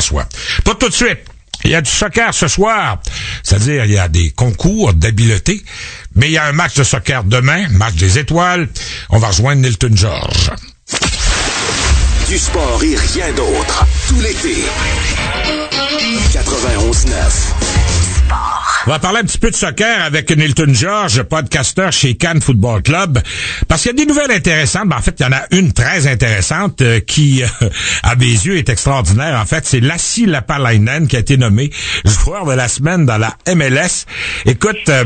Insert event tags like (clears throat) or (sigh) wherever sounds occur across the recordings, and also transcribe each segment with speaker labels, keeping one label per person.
Speaker 1: François. Pas tout de suite. Il y a du soccer ce soir. C'est-à-dire, il y a des concours d'habileté. Mais il y a un match de soccer demain, match des étoiles. On va rejoindre Nilton George.
Speaker 2: Du sport et rien d'autre. Tout l'été. 91.9.
Speaker 1: On va parler un petit peu de soccer avec Nilton George, podcasteur chez Cannes Football Club, parce qu'il y a des nouvelles intéressantes. Ben, en fait, il y en a une très intéressante euh, qui, euh, à mes yeux, est extraordinaire. En fait, c'est Lassie Lapalainen qui a été nommé joueur de la semaine dans la MLS. Écoute, euh,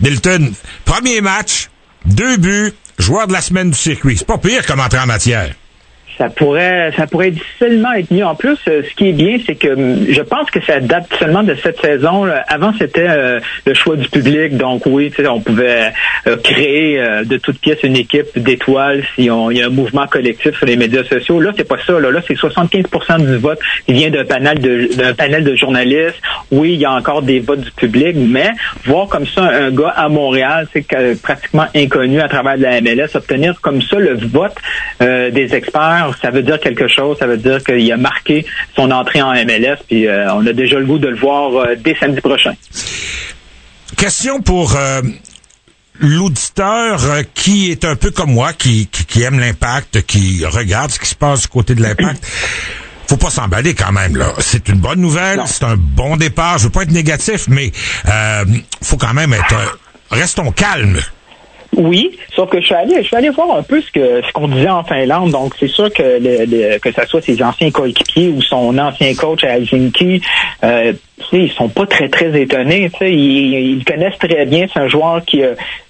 Speaker 1: Nilton, premier match, deux buts, joueur de la semaine du circuit. C'est pas pire comme entrée en matière
Speaker 3: ça pourrait ça pourrait difficilement être mieux. En plus, euh, ce qui est bien, c'est que hum, je pense que ça date seulement de cette saison. Avant, c'était euh, le choix du public. Donc oui, on pouvait euh, créer de toutes pièces une équipe d'étoiles si on, il y a un mouvement collectif sur les médias sociaux. Là, c'est pas ça. Là, là c'est 75% du vote qui vient d'un panel de d'un panel de journalistes. Oui, il y a encore des votes du public, mais voir comme ça un gars à Montréal, c'est pratiquement inconnu à travers la MLS, obtenir comme ça le vote des experts ça veut dire quelque chose. Ça veut dire qu'il a marqué son entrée en MLS, puis euh, on a déjà le goût de le voir euh, dès samedi prochain.
Speaker 1: Question pour euh, l'auditeur qui est un peu comme moi, qui, aime l'impact, qui regarde ce qui se passe du côté de l'impact. (clears throat) faut pas s'emballer quand même là. C'est une bonne nouvelle, c'est un bon départ. Je veux pas être négatif, mais euh, faut quand même être. restons calmes.
Speaker 3: Oui, sauf que je suis allé, je suis allé voir un peu ce que ce qu'on disait en Finlande. Donc, c'est sûr que le, que ce soit ses anciens coéquipiers ou son ancien coach à Helsinki, euh, ils sont pas très très étonnés. Ils, ils connaissent très bien. C'est un joueur qui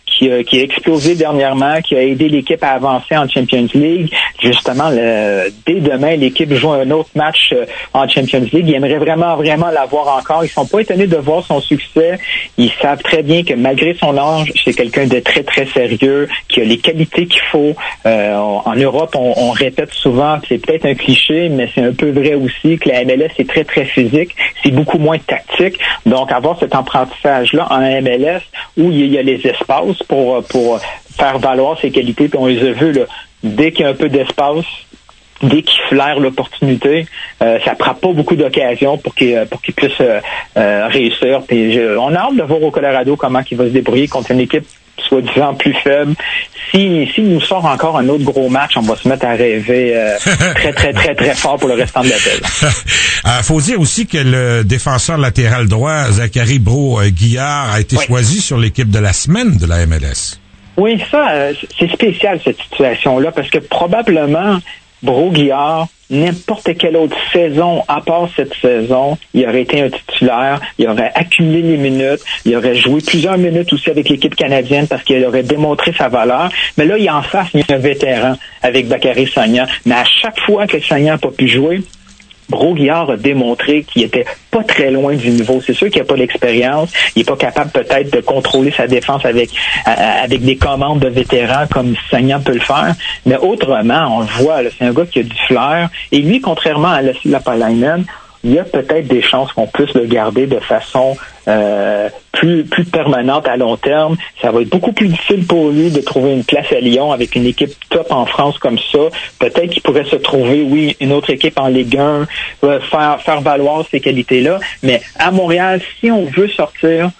Speaker 3: qui qui a explosé dernièrement, qui a aidé l'équipe à avancer en Champions League. Justement, dès demain, l'équipe joue un autre match euh, en Champions League. Ils aimeraient vraiment, vraiment l'avoir encore. Ils sont pas étonnés de voir son succès. Ils savent très bien que malgré son âge, c'est quelqu'un de très, très sérieux, qui a les qualités qu'il faut. Euh, en Europe, on, on répète souvent, c'est peut-être un cliché, mais c'est un peu vrai aussi, que la MLS est très, très physique. C'est beaucoup moins tactique. Donc, avoir cet apprentissage-là en MLS où il y a les espaces pour, pour faire valoir ses qualités. Puis on les a vus, là, dès qu'il y a un peu d'espace, dès qu'il flaire l'opportunité, euh, ça prend pas beaucoup d'occasions pour qu'il pour qu'il puisse euh, euh, réussir. Puis on a hâte de voir au Colorado comment il va se débrouiller contre une équipe soi-disant plus faible. Si, si nous sort encore un autre gros match, on va se mettre à rêver (laughs) très, très, très, très fort pour le restant de l'appel. (laughs)
Speaker 1: Il faut dire aussi que le défenseur latéral droit, Zachary Bro-Guillard, a été choisi sur l'équipe de la semaine de la MLS.
Speaker 3: Oui, ça, euh, c'est spécial cette situation-là parce que probablement Broguillard, n'importe quelle autre saison à part cette saison, il aurait été un titulaire, il aurait accumulé les minutes, il aurait joué plusieurs minutes aussi avec l'équipe canadienne parce qu'il aurait démontré sa valeur. Mais là, il en face, il y un vétéran avec Bakary Sagna. Mais à chaque fois que Sagna n'a pas pu jouer, Broguillard a démontré qu'il était pas très loin du niveau. C'est sûr qu'il n'a pas l'expérience. Il n'est pas capable peut-être de contrôler sa défense avec avec des commandes de vétérans comme Sagnan peut le faire. Mais autrement, on le voit, c'est un gars qui a du flair. Et lui, contrairement à la Palainen, il y a peut-être des chances qu'on puisse le garder de façon euh, plus, plus permanente à long terme. Ça va être beaucoup plus difficile pour lui de trouver une place à Lyon avec une équipe top en France comme ça. Peut-être qu'il pourrait se trouver, oui, une autre équipe en Ligue 1, euh, faire, faire valoir ces qualités-là. Mais à Montréal, si on veut sortir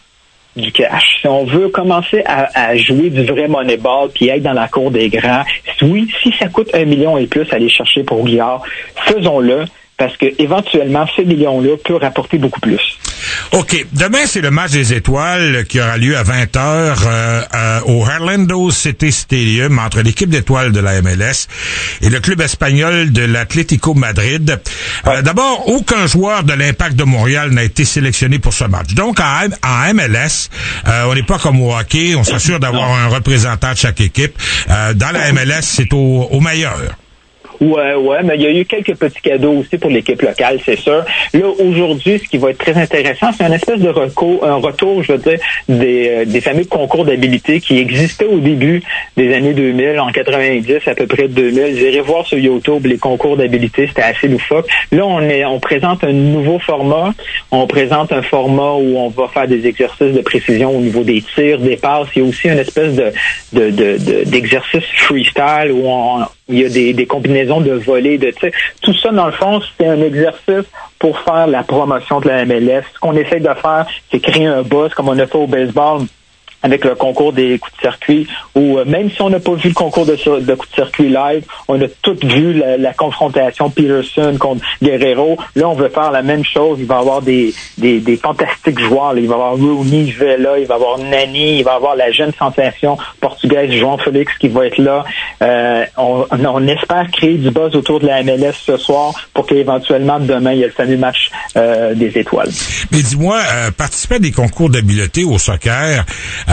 Speaker 3: du cash. Si on veut commencer à, jouer du vrai moneyball puis être dans la cour des grands, oui, si ça coûte un million et plus aller chercher pour Guillard, faisons-le parce que éventuellement, ce million-là peut rapporter beaucoup plus.
Speaker 1: OK. Demain, c'est le match des étoiles qui aura lieu à 20h euh, euh, au Orlando City Stadium entre l'équipe d'étoiles de la MLS et le club espagnol de l'Atlético Madrid. Euh, d'abord, aucun joueur de l'Impact de Montréal n'a été sélectionné pour ce match. Donc, en, en MLS, on n'est pas comme au hockey. On s'assure d'avoir un représentant de chaque équipe. dans la MLS, c'est au, au meilleur.
Speaker 3: Ouais, ouais, mais il y a eu quelques petits cadeaux aussi pour l'équipe locale, c'est sûr. Là, aujourd'hui, ce qui va être très intéressant, c'est un espèce de recours, un retour, je veux dire, des, euh, des fameux concours d'habilité qui existaient au début des années 2000, en 90, à peu près 2000. J'irai voir sur YouTube les concours d'habilité, c'était assez loufoque. Là, on est, on présente un nouveau format. On présente un format où on va faire des exercices de précision au niveau des tirs, des passes. Il y a aussi une espèce de, de, de, d'exercice freestyle où on, il y a des, combinaisons de volets, de Tout ça, dans le fond, c'est un exercice pour faire la promotion de la MLS. Ce qu'on essaie de faire, c'est créer un buzz comme on a fait au baseball avec le concours des coups de circuit, ou euh, même si on n'a pas vu le concours de, coups de circuit live, on a tout vu la, confrontation Peterson contre Guerrero. Là, on veut faire la même chose. Il va y avoir des, des, fantastiques joueurs. Il va y avoir Rooney, Vela, il va y avoir Nani, il va y avoir la jeune sensation portugaise João Félix qui va être là. Euh, on, espère créer du buzz autour de la MLS ce soir pour qu'éventuellement demain, il y ait le fameux match euh, des étoiles.
Speaker 1: Mais dis-moi, participer à des concours d'habileté au soccer, euh,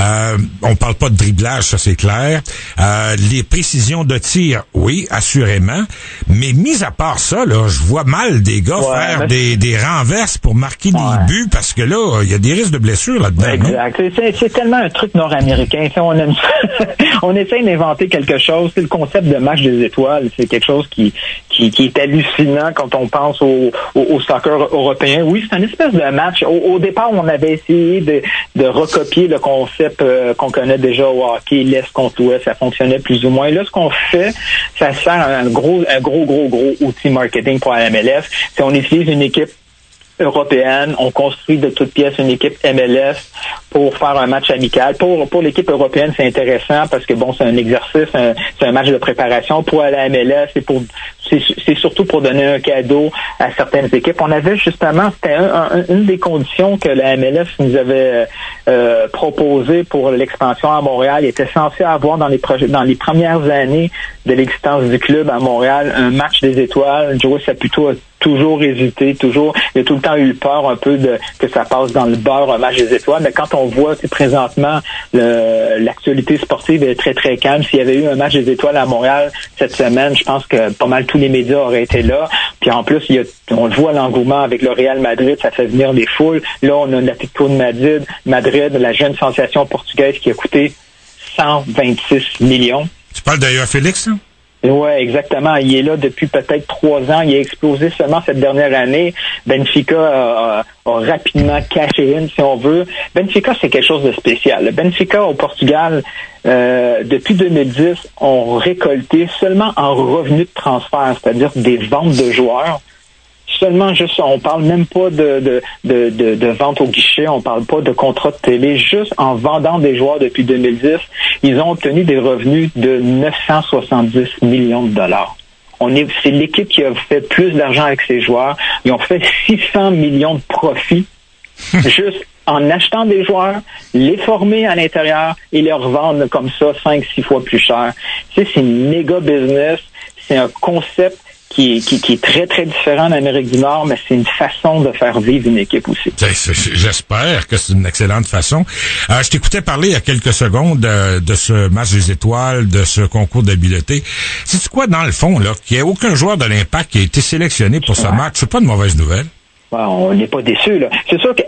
Speaker 1: on parle pas de driblage, ça c'est clair. Euh, les précisions de tir, oui, assurément. Mais mis à part ça, là, je vois mal des gars faire des, des renverses pour marquer des buts parce que là, il y a des risques de blessures là-dedans.
Speaker 3: Exact. C'est tellement un truc nord-américain. On, (laughs) on essaie d'inventer quelque chose. Le concept de match des étoiles, c'est quelque chose qui, qui, est hallucinant quand on pense au, au, soccer européen. Oui, c'est un espèce de match. Au, départ, on avait essayé de, de recopier le concept euh, qu'on connaît déjà au hockey, l'Est contre l'Ouest, ça fonctionnait plus ou moins. Là, ce qu'on fait, ça sert un gros, un gros, gros, gros outil marketing pour la MLS. C'est on utilise une équipe européenne. On construit de toutes pièces une équipe MLS pour faire un match amical. Pour, pour l'équipe européenne, c'est intéressant parce que bon, c'est un exercice, c'est un match de préparation. Pour la MLS, c'est pour c'est surtout pour donner un cadeau à certaines équipes. On avait justement, c'était une des conditions que la MLS nous avait euh, proposé pour l'expansion à Montréal. Il était censé avoir dans les dans les premières années de l'existence du club à Montréal un match des étoiles. Saputo a toujours hésité, toujours, il a tout le temps eu peur un peu de que ça passe dans le beurre un match des étoiles. Mais quand on voit présentement l'actualité sportive est très très calme, s'il y avait eu un match des étoiles à Montréal cette semaine, je pense que pas mal tous les médias auraient été là. Puis en plus, il y a, on le voit l'engouement avec le Real Madrid, ça fait venir des foules. Là, on a l'Atlético de Madrid, Madrid, la jeune sensation portugaise qui a coûté 126 millions.
Speaker 1: Tu parles d'ailleurs Félix, là?
Speaker 3: Oui, exactement. Il est là depuis peut-être trois ans. Il a explosé seulement cette dernière année. Benfica a, rapidement caché in, si on veut. Benfica, c'est quelque chose de spécial. Benfica au Portugal, euh, depuis 2010, ont récolté seulement en revenus de transfert, c'est-à-dire des ventes de joueurs, seulement juste, on parle même pas de, de, de, de, vente au guichet, on parle pas de contrat de télé, juste en vendant des joueurs depuis 2010, ils ont obtenu des revenus de 970 millions de dollars. On est, c'est l'équipe qui a fait plus d'argent avec ses joueurs. Ils ont fait 600 millions de profits (laughs) juste en achetant des joueurs, les former à l'intérieur et les revendre comme ça 5 six fois plus cher. c'est une méga business. C'est un concept qui, est très, très différent en Amérique du Nord, mais c'est une façon de faire vivre une équipe aussi.
Speaker 1: J'espère que c'est une excellente façon. Euh, je t'écoutais parler il y a quelques secondes de, ce match des étoiles, de ce concours d'habileté. C'est quoi, dans le fond, là, qu'il n'y ait aucun joueur de l'impact qui a été sélectionné pour ce match? C'est pas une mauvaise nouvelle.
Speaker 3: on n'est pas déçu, là. C'est sûr que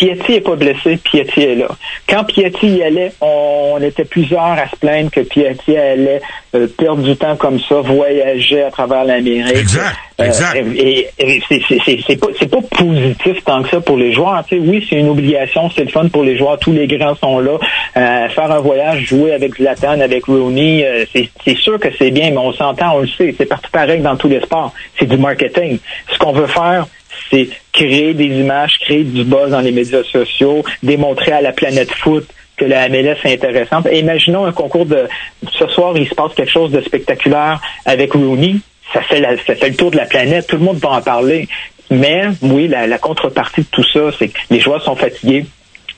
Speaker 3: Piatti est pas blessé, Piatti est là. Quand Piatti y allait, on, était plusieurs à se plaindre que Piatti allait euh, perdre du temps comme ça, voyager à travers l'Amérique.
Speaker 1: Exact, euh, exact.
Speaker 3: et, c'est pas, pas positif tant que ça pour les joueurs. Tu sais, oui, c'est une obligation, c'est le fun pour les joueurs. Tous les grands sont là. Euh, faire un voyage, jouer avec Zlatan, avec Rooney, c'est sûr que c'est bien, mais on s'entend, on le sait. C'est partout pareil dans tous les sports. C'est du marketing. Ce qu'on veut faire, c'est créer des images, créer du buzz dans les médias sociaux, démontrer à la planète foot que la MLS est intéressante. imaginons un concours de ce soir, il se passe quelque chose de spectaculaire avec Rooney. Ça fait, le tour de la planète, tout le monde va en parler. Mais oui, la contrepartie de tout ça, c'est que les joueurs sont fatigués,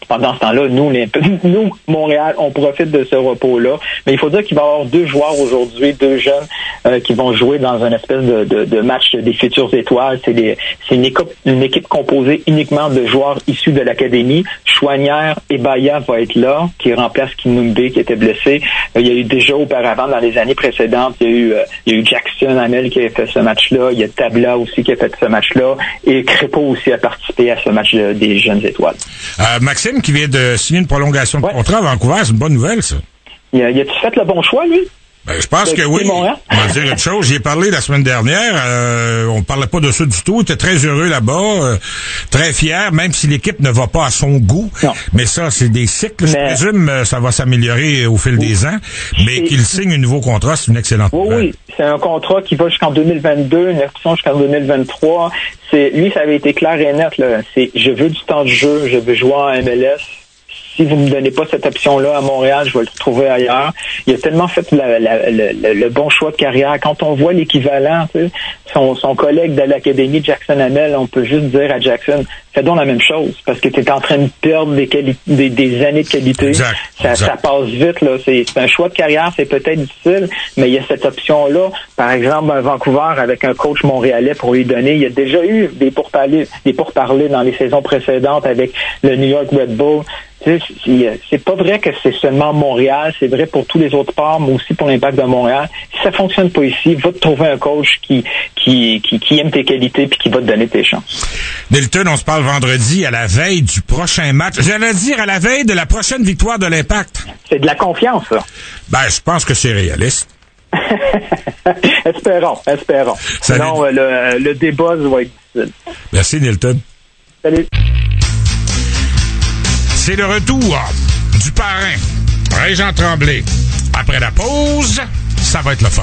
Speaker 3: pendant ce temps-là, nous, (laughs) nous, Montréal, on profite de ce repos-là. Mais il faut dire qu'il va y avoir deux joueurs aujourd'hui, deux jeunes euh, qui vont jouer dans un espèce de, de, de match des futures étoiles. C'est une équipe, une équipe composée uniquement de joueurs issus de l'académie. Chouanière et Baya va être là, qui remplace Kinumbe qui était blessé. Euh, il y a eu déjà auparavant, dans les années précédentes, il y a eu, euh, il y a eu Jackson Amel qui a fait ce match-là. Il y a Tabla aussi qui a fait ce match-là. Et Crépeau aussi a participé à ce match des jeunes étoiles.
Speaker 1: Maxime qui vient de signer une prolongation de contrat à Vancouver, c'est une bonne nouvelle, ça.
Speaker 3: Y a-tu fait le bon choix, lui?
Speaker 1: Ben, je pense que oui. On va dire une chose. J'y ai parlé la semaine dernière. Euh, on parlait pas de ça du tout. Il était très heureux là-bas, euh, très fier, même si l'équipe ne va pas à son goût. Mais ça, c'est des cycles. Je présume euh, ça va s'améliorer au fil des ans. Mais qu'il signe un nouveau contrat, c'est une excellente
Speaker 3: Oui, oui. C'est un contrat qui va jusqu'en 2022, une option jusqu'en 2023. C'est lui, ça avait été clair et net. Là. C'est je veux du temps de jeu, je veux jouer en MLS si vous me donnez pas cette option-là à Montréal, je vais le retrouver ailleurs. Il a tellement fait le, bon choix de carrière. Quand on voit l'équivalent, son, son collègue de l'académie, Jackson Hamel, on peut juste dire à Jackson, fais donc la même chose, parce que tu es en train de perdre des, des, des années de qualité. ça, ça, passe vite. là. C'est un choix de carrière, c'est peut-être difficile, mais il y a cette option-là. Par exemple, un Vancouver avec un coach montréalais pour lui donner. Il y a déjà eu des pourparlers, des pourparlers dans les saisons précédentes avec le New York Red Bull. C'est pas vrai que c'est seulement Montréal, c'est vrai pour tous les autres ports, mais aussi pour l'impact de Montréal. Si ça fonctionne pas ici, va te trouver un coach qui, qui, qui, aime tes qualités puis qui va te donner tes chances.
Speaker 1: Milton, on se parle vendredi à la veille du prochain match. J'allais dire à la veille de la prochaine victoire de l'impact.
Speaker 3: C'est de la confiance, ça.
Speaker 1: Ben, je pense que c'est réaliste. (laughs)
Speaker 3: espérons, espérons. Sinon, euh, le, le débat va être difficile.
Speaker 1: Merci, Nilton.
Speaker 3: Salut.
Speaker 1: C'est le retour du parrain, Régent Tremblay. Après la pause, ça va être le fun.